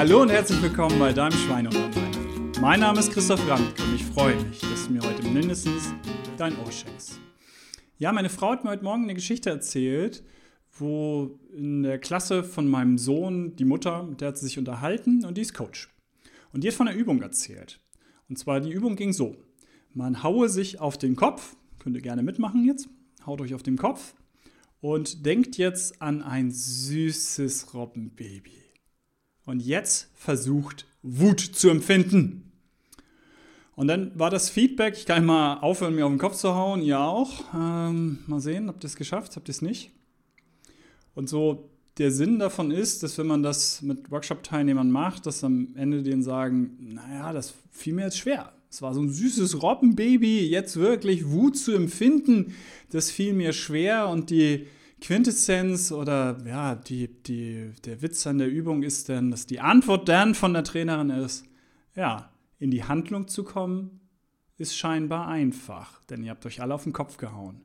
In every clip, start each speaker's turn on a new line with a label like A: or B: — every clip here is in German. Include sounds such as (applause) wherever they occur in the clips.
A: Hallo und herzlich willkommen bei deinem Schweinehund Mein Name ist Christoph Brandt und ich freue mich, dass du mir heute mindestens dein Ohr schenkst. Ja, meine Frau hat mir heute Morgen eine Geschichte erzählt, wo in der Klasse von meinem Sohn die Mutter, mit der hat sie sich unterhalten und die ist Coach. Und die hat von einer Übung erzählt. Und zwar die Übung ging so. Man haue sich auf den Kopf, könnt ihr gerne mitmachen jetzt, haut euch auf den Kopf und denkt jetzt an ein süßes Robbenbaby. Und jetzt versucht Wut zu empfinden. Und dann war das Feedback, ich kann mal aufhören, mir auf den Kopf zu hauen, ihr auch. Ähm, mal sehen, habt ihr es geschafft, habt ihr es nicht? Und so der Sinn davon ist, dass wenn man das mit Workshop-Teilnehmern macht, dass am Ende denen sagen, naja, das fiel mir jetzt schwer. Es war so ein süßes Robbenbaby, jetzt wirklich Wut zu empfinden, das fiel mir schwer und die Quintessenz oder ja, die, die, der Witz an der Übung ist dann, dass die Antwort dann von der Trainerin ist, ja, in die Handlung zu kommen, ist scheinbar einfach, denn ihr habt euch alle auf den Kopf gehauen.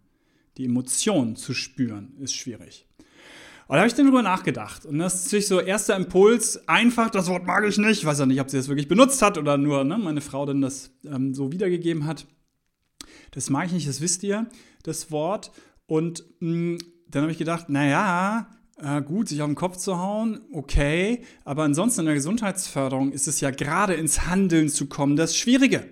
A: Die Emotion zu spüren ist schwierig. Und da habe ich dann drüber nachgedacht. Und das ist natürlich so erster Impuls, einfach, das Wort mag ich nicht. Ich weiß ja nicht, ob sie das wirklich benutzt hat oder nur ne, meine Frau dann das ähm, so wiedergegeben hat. Das mag ich nicht, das wisst ihr, das Wort. Und mh, mm, dann habe ich gedacht, naja, äh, gut, sich auf den Kopf zu hauen, okay. Aber ansonsten in der Gesundheitsförderung ist es ja gerade ins Handeln zu kommen, das Schwierige.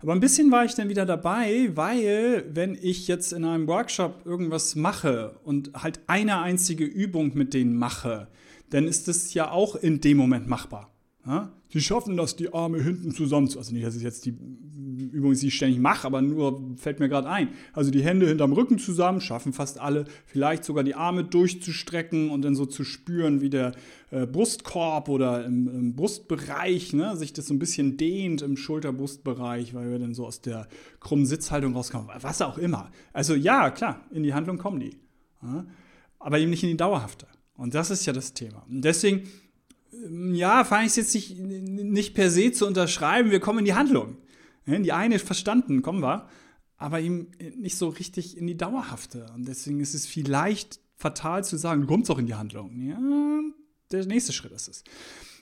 A: Aber ein bisschen war ich dann wieder dabei, weil wenn ich jetzt in einem Workshop irgendwas mache und halt eine einzige Übung mit denen mache, dann ist das ja auch in dem Moment machbar. Ja? Sie schaffen das, die Arme hinten zusammen zu. Also nicht, dass ich jetzt die Übung, die ich ständig mache, aber nur fällt mir gerade ein. Also die Hände hinterm Rücken zusammen, schaffen fast alle, vielleicht sogar die Arme durchzustrecken und dann so zu spüren, wie der äh, Brustkorb oder im, im Brustbereich ne, sich das so ein bisschen dehnt im Schulterbrustbereich, weil wir dann so aus der krummen Sitzhaltung rauskommen. Was auch immer. Also ja, klar, in die Handlung kommen die. Ja? Aber eben nicht in die dauerhafte. Und das ist ja das Thema. Und deswegen ja, fand ich es jetzt nicht, nicht per se zu unterschreiben, wir kommen in die Handlung. Die eine verstanden, kommen wir, aber ihm nicht so richtig in die dauerhafte. Und deswegen ist es vielleicht fatal zu sagen, du kommst auch in die Handlung. Ja, der nächste Schritt ist es.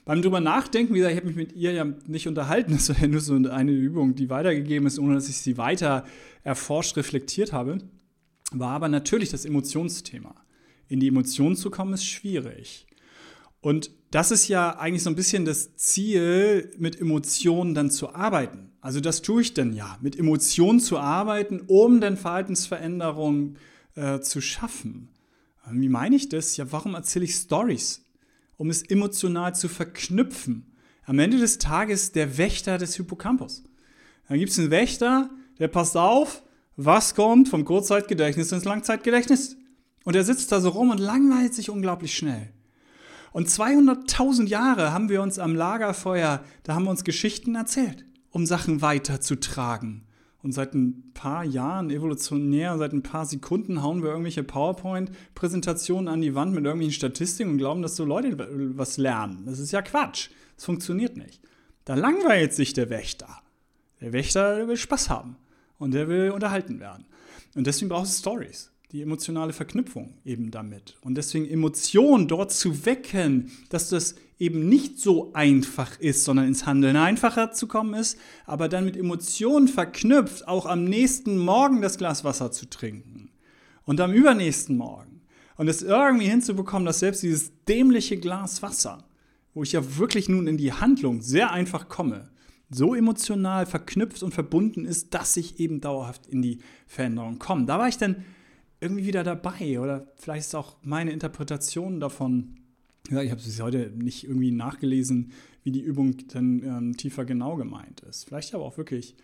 A: Beim drüber nachdenken, wie gesagt, ich habe mich mit ihr ja nicht unterhalten, das war ja nur so eine Übung, die weitergegeben ist, ohne dass ich sie weiter erforscht, reflektiert habe, war aber natürlich das Emotionsthema. In die Emotionen zu kommen, ist schwierig. Und das ist ja eigentlich so ein bisschen das Ziel, mit Emotionen dann zu arbeiten. Also das tue ich dann ja, mit Emotionen zu arbeiten, um dann Verhaltensveränderungen äh, zu schaffen. Wie meine ich das? Ja, warum erzähle ich Stories? Um es emotional zu verknüpfen. Am Ende des Tages der Wächter des Hippocampus. Dann gibt es einen Wächter, der passt auf, was kommt vom Kurzzeitgedächtnis ins Langzeitgedächtnis. Und er sitzt da so rum und langweilt sich unglaublich schnell. Und 200.000 Jahre haben wir uns am Lagerfeuer, da haben wir uns Geschichten erzählt, um Sachen weiterzutragen. Und seit ein paar Jahren, evolutionär, seit ein paar Sekunden hauen wir irgendwelche PowerPoint-Präsentationen an die Wand mit irgendwelchen Statistiken und glauben, dass so Leute was lernen. Das ist ja Quatsch. Das funktioniert nicht. Da langweilt sich der Wächter. Der Wächter will Spaß haben und der will unterhalten werden. Und deswegen braucht es Stories die emotionale Verknüpfung eben damit. Und deswegen Emotionen dort zu wecken, dass das eben nicht so einfach ist, sondern ins Handeln einfacher zu kommen ist, aber dann mit Emotionen verknüpft, auch am nächsten Morgen das Glas Wasser zu trinken und am übernächsten Morgen. Und es irgendwie hinzubekommen, dass selbst dieses dämliche Glas Wasser, wo ich ja wirklich nun in die Handlung sehr einfach komme, so emotional verknüpft und verbunden ist, dass ich eben dauerhaft in die Veränderung komme. Da war ich dann irgendwie wieder dabei oder vielleicht ist auch meine Interpretation davon. Ja, ich habe es heute nicht irgendwie nachgelesen, wie die Übung dann ähm, tiefer genau gemeint ist. Vielleicht aber auch wirklich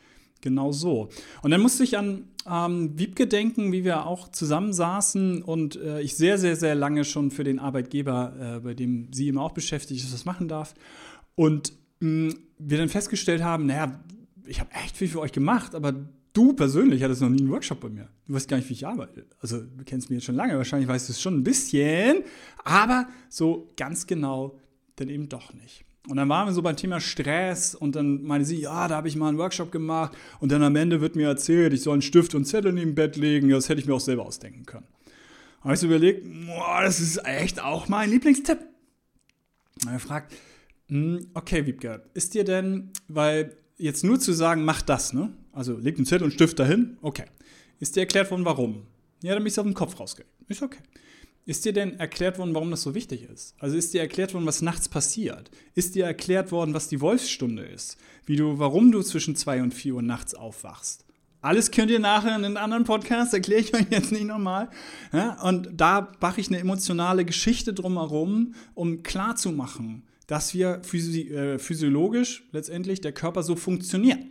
A: genau so. Und dann musste ich an ähm, Wiebke denken, wie wir auch zusammensaßen und äh, ich sehr, sehr, sehr lange schon für den Arbeitgeber, äh, bei dem sie immer auch beschäftigt ist, das machen darf. Und mh, mm, wir dann festgestellt haben, naja, ich habe echt viel für euch gemacht, aber Du persönlich hattest noch nie einen Workshop bei mir. Du weißt gar nicht, wie ich arbeite. Also, du kennst mich jetzt schon lange, wahrscheinlich weißt du es schon ein bisschen, aber so ganz genau dann eben doch nicht. Und dann waren wir so beim Thema Stress und dann meinte sie, ja, da habe ich mal einen Workshop gemacht und dann am Ende wird mir erzählt, ich soll einen Stift und Zettel neben dem Bett legen. Das hätte ich mir auch selber ausdenken können. Da habe ich so überlegt, boah, das ist echt auch mein Lieblingstipp. Und er fragt, okay, Wiebke, ist dir denn, weil jetzt nur zu sagen, mach das, ne? Also leg einen Zettel und Stift dahin, okay. Ist dir erklärt worden, warum? Ja, dann bist du auf den Kopf rausgekriegt. Ist okay. Ist dir denn erklärt worden, warum das so wichtig ist? Also ist dir erklärt worden, was nachts passiert? Ist dir erklärt worden, was die Wolfsstunde ist? Wie du, warum du zwischen 2 und 4 Uhr nachts aufwachst? Alles könnt ihr nachher in einem anderen Podcast, erkläre ich euch jetzt nicht nochmal. Ja, und da mache ich eine emotionale Geschichte drumherum, um klarzumachen, dass wir physi äh, physiologisch letztendlich der Körper so funktioniert.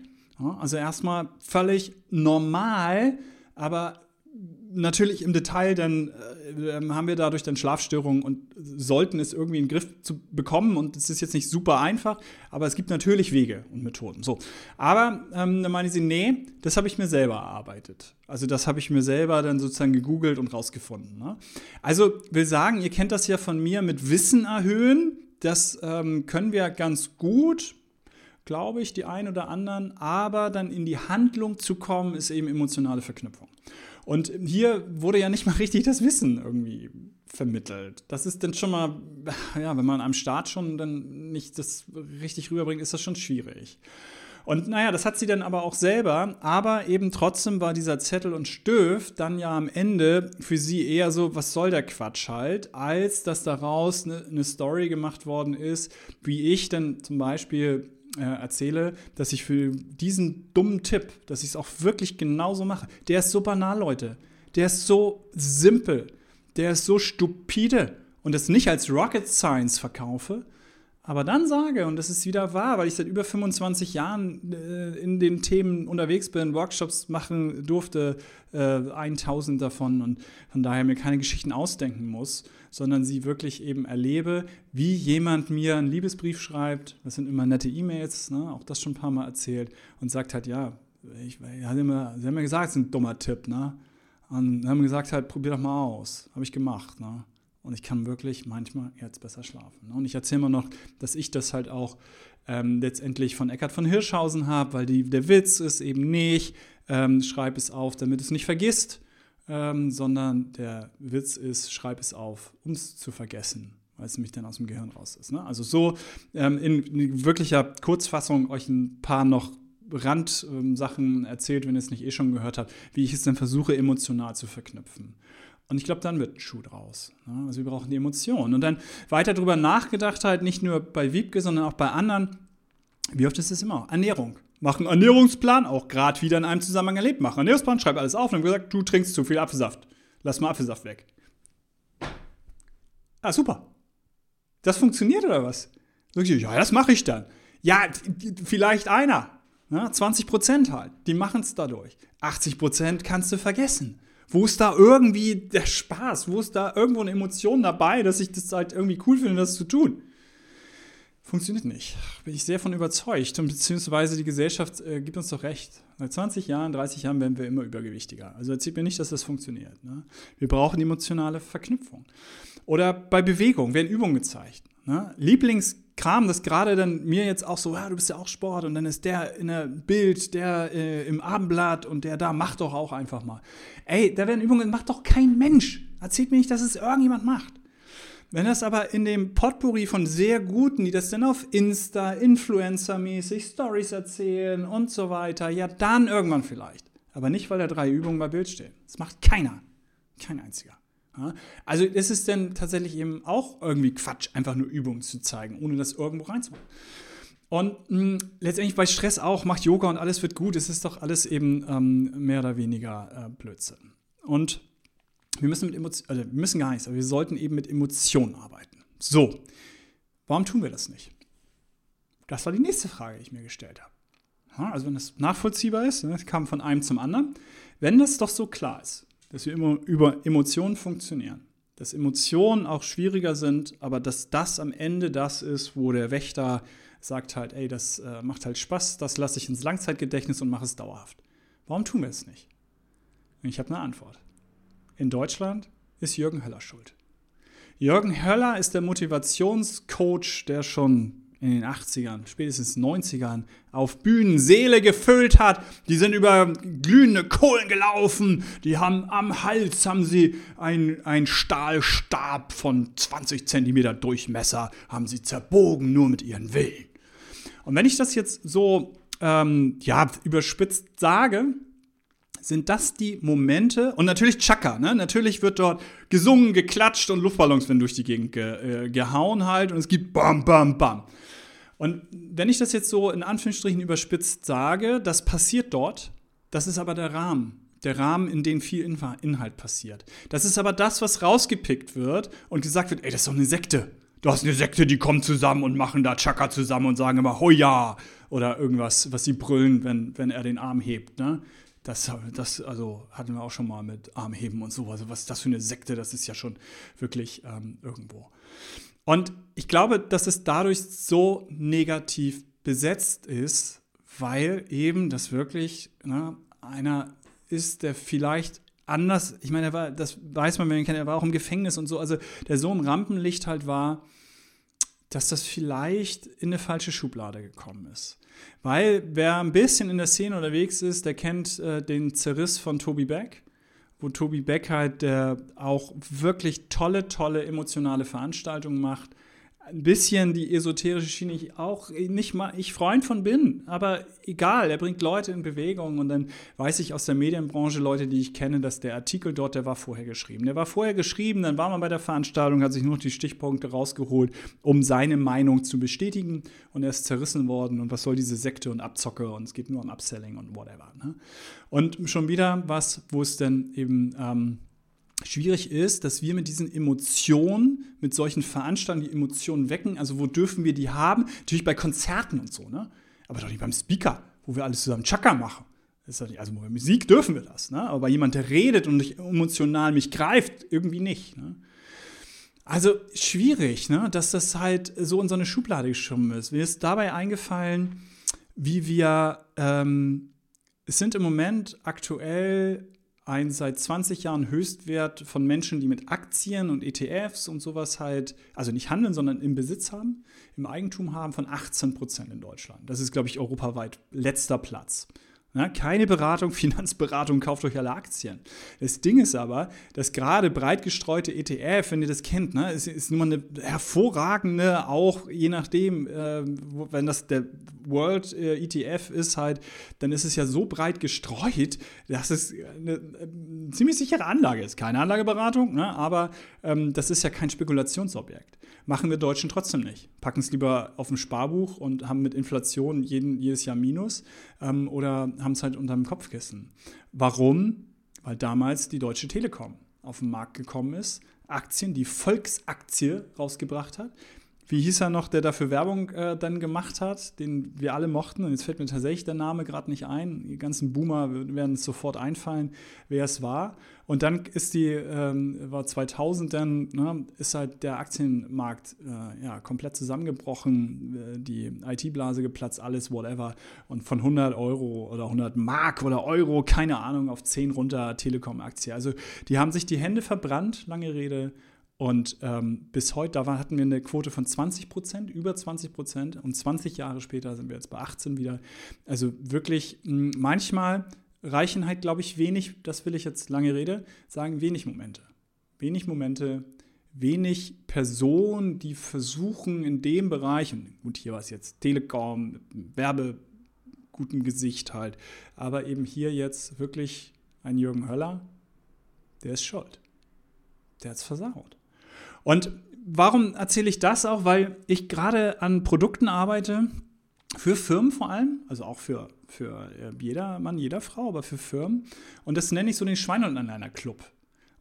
A: Ja, also erstmal völlig normal, aber natürlich im Detail dann äh, ähm, haben wir dadurch dann Schlafstörungen und sollten es irgendwie in den Griff zu bekommen. Und es ist jetzt nicht super einfach, aber es gibt natürlich Wege und Methoden. So. Aber ähm, dann meine sie, nee, das habe ich mir selber erarbeitet. Also das habe ich mir selber dann sozusagen gegoogelt und rausgefunden. Ne? Also will sagen, ihr kennt das ja von mir mit Wissen erhöhen. Das ähm, können wir ganz gut, glaube ich, die einen oder anderen. Aber dann in die Handlung zu kommen, ist eben emotionale Verknüpfung. Und hier wurde ja nicht mal richtig das Wissen irgendwie vermittelt. Das ist dann schon mal, ja, wenn man am Start schon dann nicht das richtig rüberbringt, ist das schon schwierig. Und naja, das hat sie dann aber auch selber, aber eben trotzdem war dieser Zettel und Stift dann ja am Ende für sie eher so, was soll der Quatsch halt, als dass daraus eine, eine Story gemacht worden ist, wie ich dann zum Beispiel äh, erzähle, dass ich für diesen dummen Tipp, dass ich es auch wirklich genauso mache, der ist so banal, Leute. Der ist so simpel. Der ist so stupide. Und das nicht als Rocket Science verkaufe, aber dann sage, und das ist wieder wahr, weil ich seit über 25 Jahren äh, in den Themen unterwegs bin, Workshops machen durfte, äh, 1000 davon und von daher mir keine Geschichten ausdenken muss, sondern sie wirklich eben erlebe, wie jemand mir einen Liebesbrief schreibt, das sind immer nette E-Mails, ne, auch das schon ein paar Mal erzählt, und sagt halt, ja, ich, ich immer, sie haben mir gesagt, es ist ein dummer Tipp, ne? Und haben gesagt halt, probier doch mal aus. Habe ich gemacht, ne? Und ich kann wirklich manchmal jetzt besser schlafen. Ne? Und ich erzähle immer noch, dass ich das halt auch ähm, letztendlich von Eckhard von Hirschhausen habe, weil die, der Witz ist eben nicht, ähm, schreib es auf, damit es nicht vergisst, ähm, sondern der Witz ist, schreib es auf, um es zu vergessen, weil es nämlich dann aus dem Gehirn raus ist. Ne? Also so ähm, in, in, wirklicher Kurzfassung euch ein paar noch Randsachen ähm, erzählt, wenn ihr es nicht eh schon gehört habt, wie ich es dann versuche, emotional zu verknüpfen. Und ich glaube, dann wird ein Schuh draus. Ne? Also wir brauchen die Emotionen. Und dann weiter darüber nachgedacht, halt nicht nur bei Wiebke, sondern auch bei anderen. Wie oft ist es immer? Ernährung. Mach einen Ernährungsplan, auch gerade wieder in einem Zusammenhang erlebt. Mach einen Ernährungsplan, schreib alles auf und dann gesagt, du trinkst zu viel Apfelsaft. Lass mal Apfelsaft weg. Ah, super. Das funktioniert oder was? Ja, das mache ich dann. Ja, vielleicht einer. Ja, 20 Prozent halt. Die machen es dadurch. 80 Prozent kannst du vergessen. Wo ist da irgendwie der Spaß? Wo ist da irgendwo eine Emotion dabei, dass ich das halt irgendwie cool finde, das zu tun? Funktioniert nicht. Bin ich sehr von überzeugt. Und beziehungsweise die Gesellschaft äh, gibt uns doch recht. Seit 20 Jahren, 30 Jahren werden wir immer übergewichtiger. Also erzählt mir nicht, dass das funktioniert. Ne? Wir brauchen emotionale Verknüpfung. Oder bei Bewegung werden Übungen gezeigt. Ne? Lieblingskram, das gerade dann mir jetzt auch so, ja, du bist ja auch Sport und dann ist der in der Bild, der äh, im Abendblatt und der da, mach doch auch einfach mal. Ey, da werden Übungen, macht doch kein Mensch. Erzählt mir nicht, dass es irgendjemand macht. Wenn das aber in dem Potpourri von sehr Guten, die das dann auf Insta, Influencer-mäßig, Stories erzählen und so weiter, ja, dann irgendwann vielleicht. Aber nicht, weil da drei Übungen bei Bild stehen. Das macht keiner. Kein einziger. Also ist es denn tatsächlich eben auch irgendwie Quatsch, einfach nur Übungen zu zeigen, ohne das irgendwo reinzumachen. Und mh, hm, letztendlich bei Stress auch, macht Yoga und alles wird gut. Es ist doch alles eben ähm, mehr oder weniger äh, Blödsinn. Und wir müssen mit Emotionen, also wir müssen gar nichts, aber wir sollten eben mit Emotionen arbeiten. So, warum tun wir das nicht? Das war die nächste Frage, die ich mir gestellt habe. Also wenn das nachvollziehbar ist, ne, das kam von einem zum anderen. Wenn das doch so klar ist, dass wir immer über Emotionen funktionieren, dass Emotionen auch schwieriger sind, aber dass das am Ende das ist, wo der Wächter sagt halt, ey, das äh, macht halt Spaß, das lasse ich ins Langzeitgedächtnis und mache es dauerhaft. Warum tun wir es nicht? Und ich habe eine Antwort. In Deutschland ist Jürgen Höller schuld. Jürgen Höller ist der Motivationscoach, der schon in den 80ern, spätestens 90ern auf Bühnen Seele gefüllt hat. Die sind über glühende Kohlen gelaufen. Die haben am Hals haben sie einen Stahlstab von 20 Zentimeter Durchmesser, haben sie zerbogen, nur mit ihren Willen. Und wenn ich das jetzt so ähm, ja, überspitzt sage, sind das die Momente, und natürlich Chaka, ne? natürlich wird dort gesungen, geklatscht und Luftballons werden durch die Gegend ge, äh, gehauen halt und es gibt Bam, Bam, Bam. Und wenn ich das jetzt so in Anführungsstrichen überspitzt sage, das passiert dort, das ist aber der Rahmen. Der Rahmen, in dem viel Inhalt passiert. Das ist aber das, was rausgepickt wird und gesagt wird, ey, das ist doch eine Sekte. Du hast eine Sekte, die kommen zusammen und machen da Chaka zusammen und sagen immer Hoja oder irgendwas, was sie brüllen, wenn, wenn er den Arm hebt. Ne? Das, das also hatten wir auch schon mal mit Armheben und so. Also was das für eine Sekte? Das ist ja schon wirklich ähm, irgendwo. Und ich glaube, dass es dadurch so negativ besetzt ist, weil eben das wirklich ne, einer ist, der vielleicht anders, ich meine, er war, das weiß man, wenn man kennt, er war auch im Gefängnis und so, also der so im Rampenlicht halt war, dass das vielleicht in eine falsche Schublade gekommen ist. Weil wer ein bisschen in der Szene unterwegs ist, der kennt äh, den Zerriss von Toby Beck, wo Toby Beck halt der auch wirklich tolle, tolle emotionale Veranstaltungen macht ein bisschen die esoterische Schiene ich auch nicht mal ich Freund von bin, aber egal, er bringt Leute in Bewegung und dann weiß ich aus der Medienbranche Leute, die ich kenne, dass der Artikel dort, der war vorher geschrieben. Der war vorher geschrieben, dann war man bei der Veranstaltung, hat sich nur die Stichpunkte rausgeholt, um seine Meinung zu bestätigen und er ist zerrissen worden und was soll diese Sekte und Abzocke und es geht nur um Upselling und whatever. Ne? Und schon wieder was, wo es dann eben ähm, schwierig ist, dass wir mit diesen Emotionen, mit solchen Veranstaltungen die Emotionen wecken. Also wo dürfen wir die haben? Natürlich bei Konzerten und so, ne? Aber doch nicht beim Speaker, wo wir alles zusammen Chaka machen. Nicht, also bei Musik dürfen wir das, ne? Aber bei jemand, der redet und mich emotional mich greift, irgendwie nicht. Ne? Also schwierig, ne? dass das halt so in so eine Schublade geschoben ist. Mir ist dabei eingefallen, wie wir, ähm, es sind im Moment aktuell ein seit 20 Jahren Höchstwert von Menschen, die mit Aktien und ETFs und sowas halt, also nicht handeln, sondern im Besitz haben, im Eigentum haben, von 18 Prozent in Deutschland. Das ist, glaube ich, europaweit letzter Platz. Ja, keine Beratung, (laughs) Finanzberatung, kauft euch alle Aktien. Das Ding ist aber, dass gerade breit gestreute ETF, wenn ihr das kennt, ne, ist, ist nur eine hervorragende, auch je nachdem, äh, wenn das der World äh, ETF ist halt, dann ist es ja so breit gestreut, dass es eine, eine ziemlich sichere Anlage ist. Keine Anlageberatung, ne, aber ähm, das ist ja kein Spekulationsobjekt. Machen wir Deutschen trotzdem nicht. Packen es lieber auf ein Sparbuch und haben mit Inflation jeden, jedes Jahr Minus ähm, oder haben es halt unter dem Kopfkissen. Warum? Weil damals die Deutsche Telekom auf den Markt gekommen ist, Aktien, die Volksaktie rausgebracht hat, wie hieß er noch, der dafür Werbung äh, dann gemacht hat, den wir alle mochten. Und jetzt fällt mir tatsächlich der Name gerade nicht ein. Die ganzen Boomer werden es sofort einfallen, wer es war. Und dann ist die, ähm, war 2000 dann, ne, ist halt der Aktienmarkt äh, ja, komplett zusammengebrochen, äh, die IT-Blase geplatzt, alles, whatever. Und von 100 Euro oder 100 Mark oder Euro, keine Ahnung, auf 10 runter Telekom-Aktie. Also die haben sich die Hände verbrannt, lange Rede und ähm, bis heute, da war, hatten wir eine Quote von 20 Prozent, über 20 Prozent. Und 20 Jahre später sind wir jetzt bei 18 wieder. Also wirklich, mh, manchmal reichen halt, glaube ich, wenig, das will ich jetzt lange Rede, sagen, wenig Momente. Wenig Momente, wenig Personen, die versuchen in dem Bereich, und gut, hier war es jetzt Telekom, Werbe, gutem Gesicht halt, aber eben hier jetzt wirklich ein Jürgen Höller, der ist schuld. Der hat es versaut. Und warum erzähle ich das auch? Weil ich gerade an Produkten arbeite, für Firmen vor allem, also auch für, für äh, jeder Mann, jeder Frau, aber für Firmen. Und das nenne ich so den Schwein und einer Club.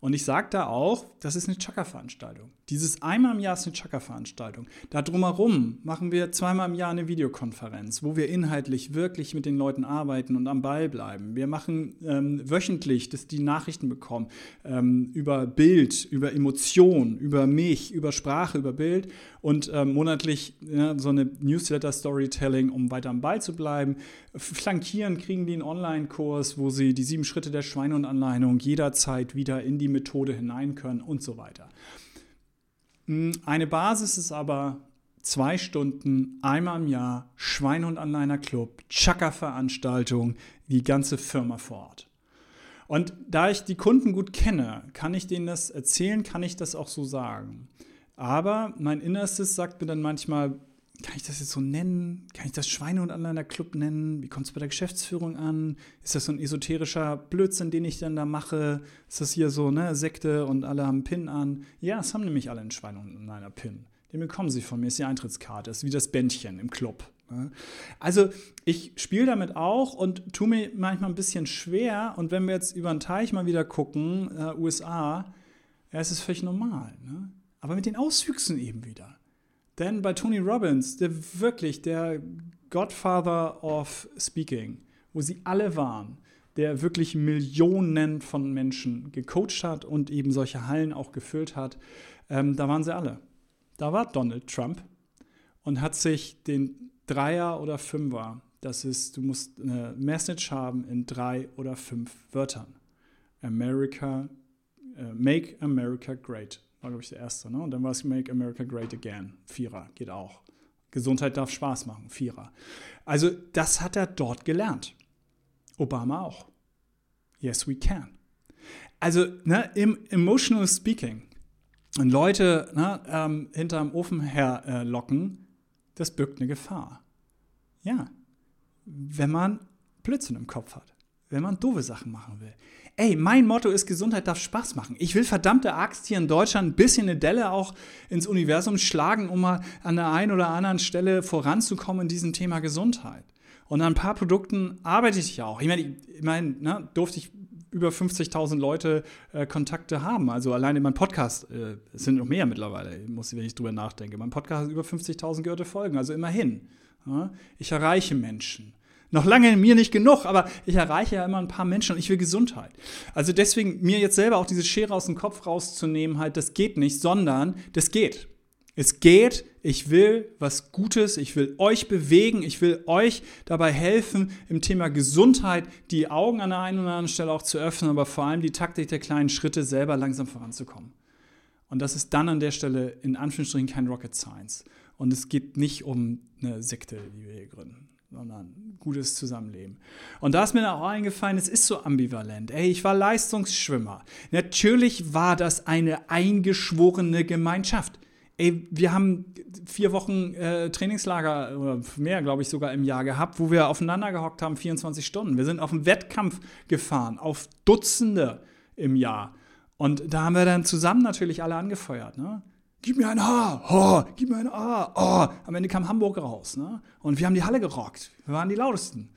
A: Und ich sage da auch, das ist eine Chakra-Veranstaltung. Dieses einmal im Jahr ist eine Chakra-Veranstaltung. Da drumherum machen wir zweimal im Jahr eine Videokonferenz, wo wir inhaltlich wirklich mit den Leuten arbeiten und am Ball bleiben. Wir machen ähm, wöchentlich, dass die Nachrichten bekommen ähm, über Bild, über Emotion, über mich, über Sprache, über Bild und ähm, monatlich ja, so eine Newsletter-Storytelling, um weiter am Ball zu bleiben. Flankieren kriegen die einen Online-Kurs, wo sie die sieben Schritte der Schweine und Anleitung jederzeit wieder in die Methode hinein können und so weiter. Hm, eine Basis ist aber zwei Stunden, einmal im Jahr, Schweinhund Anliner Club, Chaka-Veranstaltung, die ganze Firma vor Ort. Und da ich die Kunden gut kenne, kann ich denen das erzählen, kann ich das auch so sagen. Aber mein Innerstes sagt mir dann manchmal, kann ich das jetzt so nennen? Kann ich das Schweinehund Anliner Club nennen? Wie kommt es bei der Geschäftsführung an? Ist das so ein esoterischer Blödsinn, den ich dann da mache? Ist das hier so, ne, Sekte und alle haben Pin an? Ja, es haben nämlich alle einen Schweinehund Anliner Pin. Den bekommen sie von mir, ist die Eintrittskarte, ist wie das Bändchen im Club. Ne? Also ich spiele damit auch und tue mir manchmal ein bisschen schwer. Und wenn wir jetzt über den Teich mal wieder gucken, äh, USA, ja, es ist völlig normal. Ne? Aber mit den Auswüchsen eben wieder. Denn bei Tony Robbins, der wirklich der Godfather of Speaking, wo sie alle waren, der wirklich Millionen von Menschen gecoacht hat und eben solche Hallen auch gefüllt hat, ähm, da waren sie alle. Da war Donald Trump und hat sich den Dreier oder Fünfer, das ist, du musst eine Message haben in drei oder fünf Wörtern. America, uh, Make America Great war, glaube ich, der erste. Ne? Und dann war es Make America Great Again. Vierer, geht auch. Gesundheit darf Spaß machen. Vierer. Also, das hat er dort gelernt. Obama auch. Yes, we can. Also, ne, im Emotional Speaking und Leute ne, ähm, hinterm Ofen herlocken, äh, das birgt eine Gefahr. Ja, wenn man Blödsinn im Kopf hat, wenn man doofe Sachen machen will. Ey, mein Motto ist, Gesundheit darf Spaß machen. Ich will verdammte Axt hier in Deutschland ein bisschen eine Delle auch ins Universum schlagen, um mal an der einen oder anderen Stelle voranzukommen in diesem Thema Gesundheit. Und an ein paar Produkten arbeite ich ja auch. Ich meine, ich meine ne, durfte ich über 50.000 Leute äh, Kontakte haben. Also allein in meinem Podcast äh, sind noch mehr mittlerweile, muss wenn ich drüber nachdenke. Mein Podcast hat über 50.000 gehörte Folgen, also immerhin. Ja, ich erreiche Menschen. Noch lange mir nicht genug, aber ich erreiche ja immer ein paar Menschen und ich will Gesundheit. Also deswegen mir jetzt selber auch diese Schere aus dem Kopf rauszunehmen, halt, das geht nicht, sondern das geht. Es geht, ich will was Gutes, ich will euch bewegen, ich will euch dabei helfen, im Thema Gesundheit die Augen an der einen oder anderen Stelle auch zu öffnen, aber vor allem die Taktik der kleinen Schritte selber langsam voranzukommen. Und das ist dann an der Stelle in Anführungsstrichen kein Rocket Science. Und es geht nicht um eine Sekte, die wir hier gründen sondern gutes Zusammenleben. Und da ist mir auch eingefallen, es ist so ambivalent. Ey, ich war Leistungsschwimmer. Natürlich war das eine eingeschworene Gemeinschaft. Ey, wir haben vier Wochen äh, Trainingslager oder mehr, glaube ich, sogar im Jahr gehabt, wo wir aufeinander gehockt haben, 24 Stunden. Wir sind auf einen Wettkampf gefahren, auf Dutzende im Jahr. Und da haben wir dann zusammen natürlich alle angefeuert. Ne? Gib mir ein Haar, oh, gib mir ein A, oh. Am Ende kam Hamburg raus. Ne? Und wir haben die Halle gerockt. Wir waren die lautesten.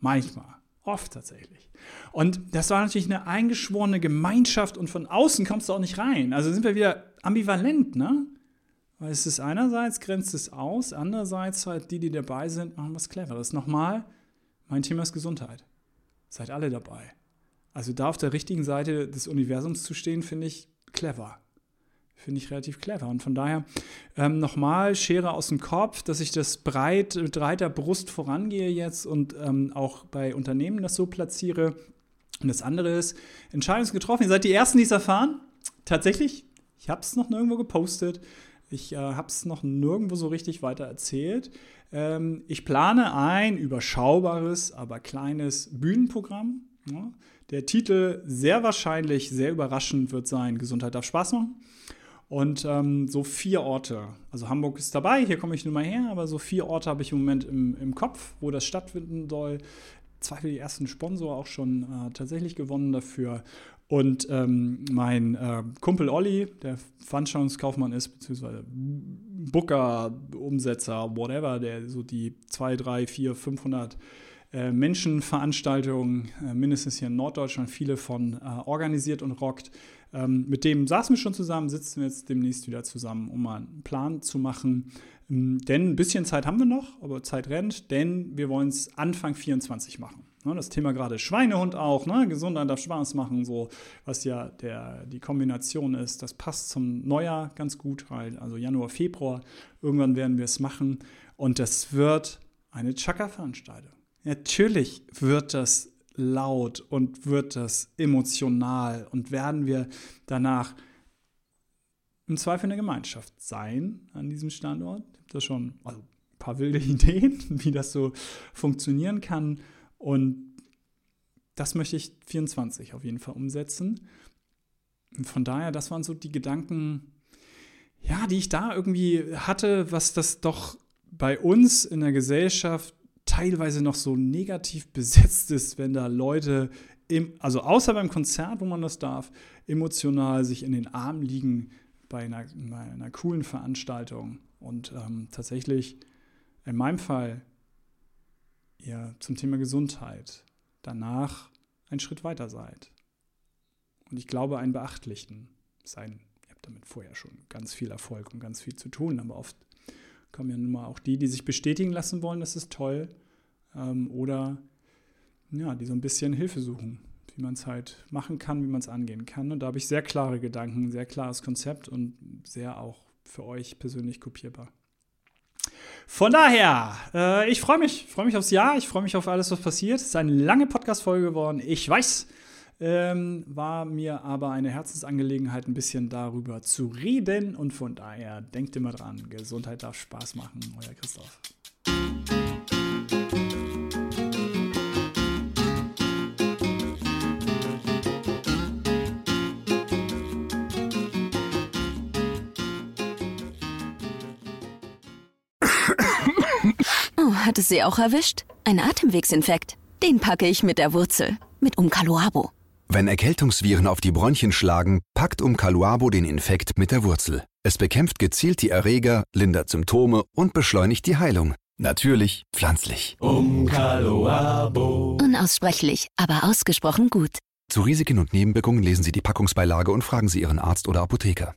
A: Manchmal. Oft tatsächlich. Und das war natürlich eine eingeschworene Gemeinschaft und von außen kommst du auch nicht rein. Also sind wir wieder ambivalent, ne? Weil es ist einerseits grenzt es aus, andererseits halt die, die dabei sind, machen was Cleveres. Nochmal, mein Thema ist Gesundheit. Seid alle dabei. Also da auf der richtigen Seite des Universums zu stehen, finde ich clever. Finde ich relativ clever. Und von daher ähm, nochmal Schere aus dem Kopf, dass ich das breit, mit breiter Brust vorangehe jetzt und ähm, auch bei Unternehmen das so platziere. Und das andere ist, Entscheidung getroffen. Ihr seid die Ersten, die es erfahren. Tatsächlich, ich habe es noch nirgendwo gepostet. Ich äh, habe es noch nirgendwo so richtig weiter erzählt. Ähm, ich plane ein überschaubares, aber kleines Bühnenprogramm. Ja. Der Titel sehr wahrscheinlich, sehr überraschend wird sein, Gesundheit darf Spaß machen. Und ähm, so vier Orte, also Hamburg ist dabei, hier komme ich nun mal her, aber so vier Orte habe ich im Moment im, im Kopf, wo das stattfinden soll. Zwei für die ersten Sponsor auch schon äh, tatsächlich gewonnen dafür. Und ähm, mein äh, Kumpel Olli, der Veranstaltungskaufmann ist, beziehungsweise Booker, Umsetzer, whatever, der so die 2, 3, 4, 500 äh, Menschenveranstaltungen, äh, mindestens hier in Norddeutschland, viele von äh, organisiert und rockt. Ähm, mit dem saßen wir schon zusammen, sitzen wir jetzt demnächst wieder zusammen, um mal einen Plan zu machen. Ähm, denn ein bisschen Zeit haben wir noch, aber Zeit rennt, denn wir wollen es Anfang 24 machen. Ne, das Thema gerade Schweinehund auch, ne? Gesundheit darf Spaß machen, so was ja der, die Kombination ist. Das passt zum Neujahr ganz gut, halt, also Januar, Februar. Irgendwann werden wir es machen und das wird eine Chaka-Veranstaltung. Natürlich wird das laut und wird das emotional und werden wir danach im Zweifel eine Gemeinschaft sein an diesem Standort. Ich habe da schon ein paar wilde (laughs) Ideen, wie das so funktionieren kann. Und das möchte ich 24 auf jeden Fall umsetzen. Und von daher, das waren so die Gedanken, ja, die ich da irgendwie hatte, was das doch bei uns in der Gesellschaft teilweise noch so negativ besetzt ist, wenn da Leute, im, also außer beim Konzert, wo man das darf, emotional sich in den Armen liegen bei einer, bei einer coolen Veranstaltung und ähm, tatsächlich in meinem Fall ihr zum Thema Gesundheit danach einen Schritt weiter seid. Und ich glaube, einen beachtlichen. Sein, ihr habt damit vorher schon ganz viel Erfolg und ganz viel zu tun, aber oft kommen ja nun mal auch die, die sich bestätigen lassen wollen, das ist toll. Ähm, oder ja, die so ein bisschen Hilfe suchen, wie man es halt machen kann, wie man es angehen kann. Und da habe ich sehr klare Gedanken, sehr klares Konzept und sehr auch für euch persönlich kopierbar. Von daher, äh, ich freue mich, freue mich aufs Jahr, ich freue mich auf alles, was passiert. Es ist eine lange Podcast-Folge geworden, ich weiß. Ähm, war mir aber eine Herzensangelegenheit, ein bisschen darüber zu reden. Und von daher, denkt immer dran, Gesundheit darf Spaß machen. Euer Christoph. (coughs)
B: Oh, hat es sie auch erwischt? Ein Atemwegsinfekt. Den packe ich mit der Wurzel. Mit Umkaluabo.
C: Wenn Erkältungsviren auf die Bronchien schlagen, packt Umkaluabo den Infekt mit der Wurzel. Es bekämpft gezielt die Erreger, lindert Symptome und beschleunigt die Heilung. Natürlich pflanzlich.
D: Umkaluabo.
B: Unaussprechlich, aber ausgesprochen gut.
C: Zu Risiken und Nebenwirkungen lesen Sie die Packungsbeilage und fragen Sie Ihren Arzt oder Apotheker.